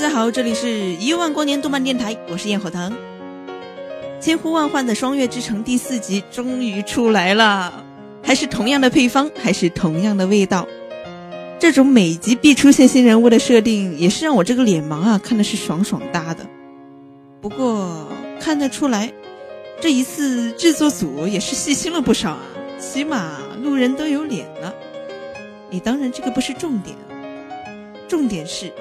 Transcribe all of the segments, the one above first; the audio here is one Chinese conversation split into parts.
大家好，这里是一万光年动漫电台，我是焰火堂。千呼万唤的《双月之城》第四集终于出来了，还是同样的配方，还是同样的味道。这种每集必出现新人物的设定，也是让我这个脸盲啊看的是爽爽哒的。不过看得出来，这一次制作组也是细心了不少啊，起码路人都有脸了。你，当然这个不是重点，重点是，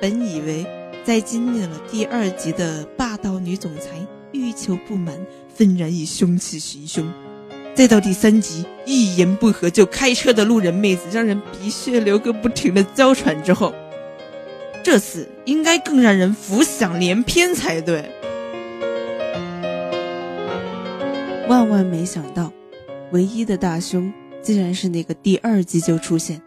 本以为在经历了第二集的霸道女总裁欲求不满，愤然以凶器行凶，再到第三集一言不合就开车的路人妹子让人鼻血流个不停的娇喘之后，这次应该更让人浮想联翩才对。万万没想到，唯一的大凶。竟然是那个第二集就出现，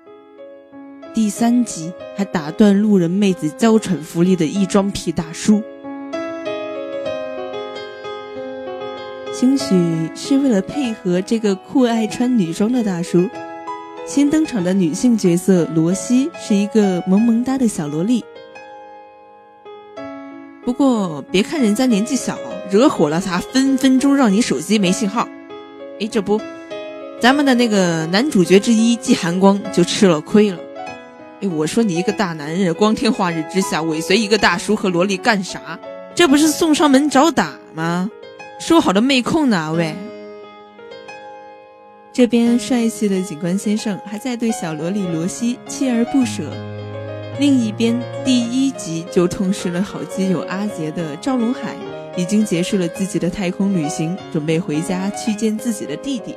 第三集还打断路人妹子娇喘福利的异装癖大叔。兴许是为了配合这个酷爱穿女装的大叔，新登场的女性角色罗西是一个萌萌哒的小萝莉。不过别看人家年纪小，惹火了他，分分钟让你手机没信号。哎，这不。咱们的那个男主角之一季寒光就吃了亏了。哎，我说你一个大男人，光天化日之下尾随一个大叔和萝莉干啥？这不是送上门找打吗？说好的妹控呢？喂！这边帅气的警官先生还在对小萝莉罗西锲而不舍，另一边第一集就痛失了好基友阿杰的赵龙海，已经结束了自己的太空旅行，准备回家去见自己的弟弟。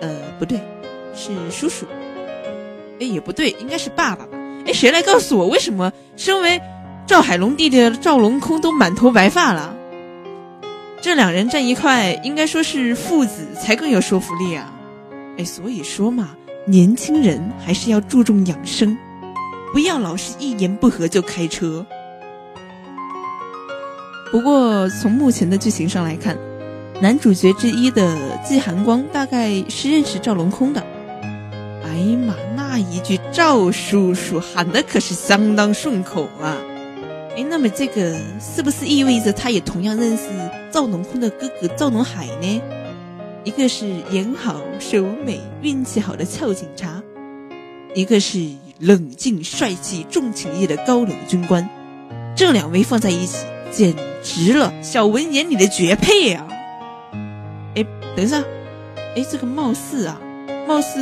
呃，不对，是叔叔。也不对，应该是爸爸吧？哎，谁来告诉我，为什么身为赵海龙弟弟的赵龙空都满头白发了？这两人站一块，应该说是父子才更有说服力啊！哎，所以说嘛，年轻人还是要注重养生，不要老是一言不合就开车。不过从目前的剧情上来看。男主角之一的季寒光大概是认识赵龙空的。哎呀妈，那一句赵叔叔喊的可是相当顺口啊！哎，那么这个是不是意味着他也同样认识赵龙空的哥哥赵龙海呢？一个是眼好手美运气好的俏警察，一个是冷静帅气重情义的高冷军官，这两位放在一起简直了小文眼里的绝配啊！哎，等一下，哎，这个貌似啊，貌似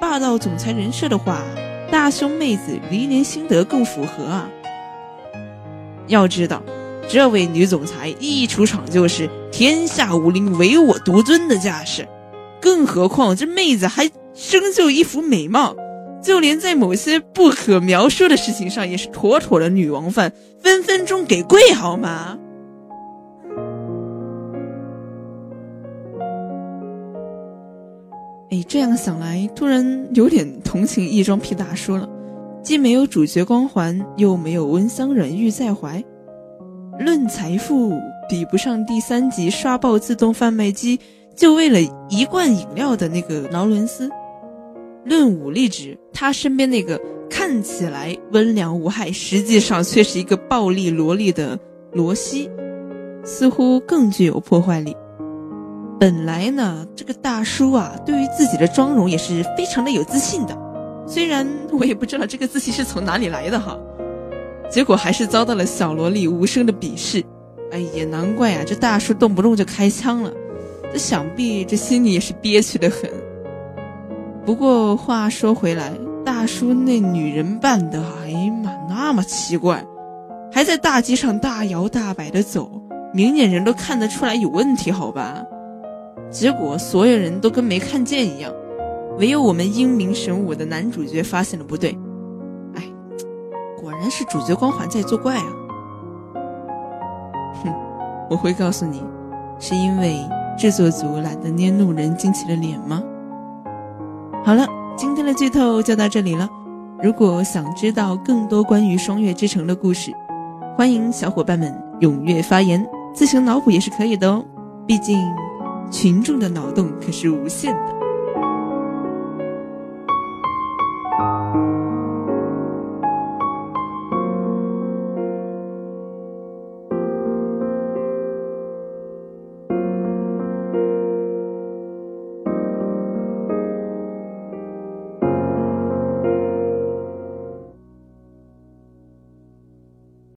霸道总裁人设的话，大胸妹子黎年心得更符合啊。要知道，这位女总裁一出场就是天下武林唯我独尊的架势，更何况这妹子还生就一副美貌，就连在某些不可描述的事情上也是妥妥的女王范，分分钟给跪好吗？哎，这样想来，突然有点同情异装癖大叔了。既没有主角光环，又没有温香软玉在怀，论财富比不上第三集刷爆自动贩卖机就为了一罐饮料的那个劳伦斯；论武力值，他身边那个看起来温良无害，实际上却是一个暴力萝莉的罗西，似乎更具有破坏力。本来呢，这个大叔啊，对于自己的妆容也是非常的有自信的。虽然我也不知道这个自信是从哪里来的哈，结果还是遭到了小萝莉无声的鄙视。哎呀，难怪啊，这大叔动不动就开枪了，这想必这心里也是憋屈的很。不过话说回来，大叔那女人扮的，哎呀妈，那么奇怪，还在大街上大摇大摆的走，明眼人都看得出来有问题，好吧？结果所有人都跟没看见一样，唯有我们英明神武的男主角发现了不对。哎，果然是主角光环在作怪啊！哼，我会告诉你，是因为制作组懒得捏路人惊奇的脸吗？好了，今天的剧透就到这里了。如果想知道更多关于双月之城的故事，欢迎小伙伴们踊跃发言，自行脑补也是可以的哦。毕竟。群众的脑洞可是无限的。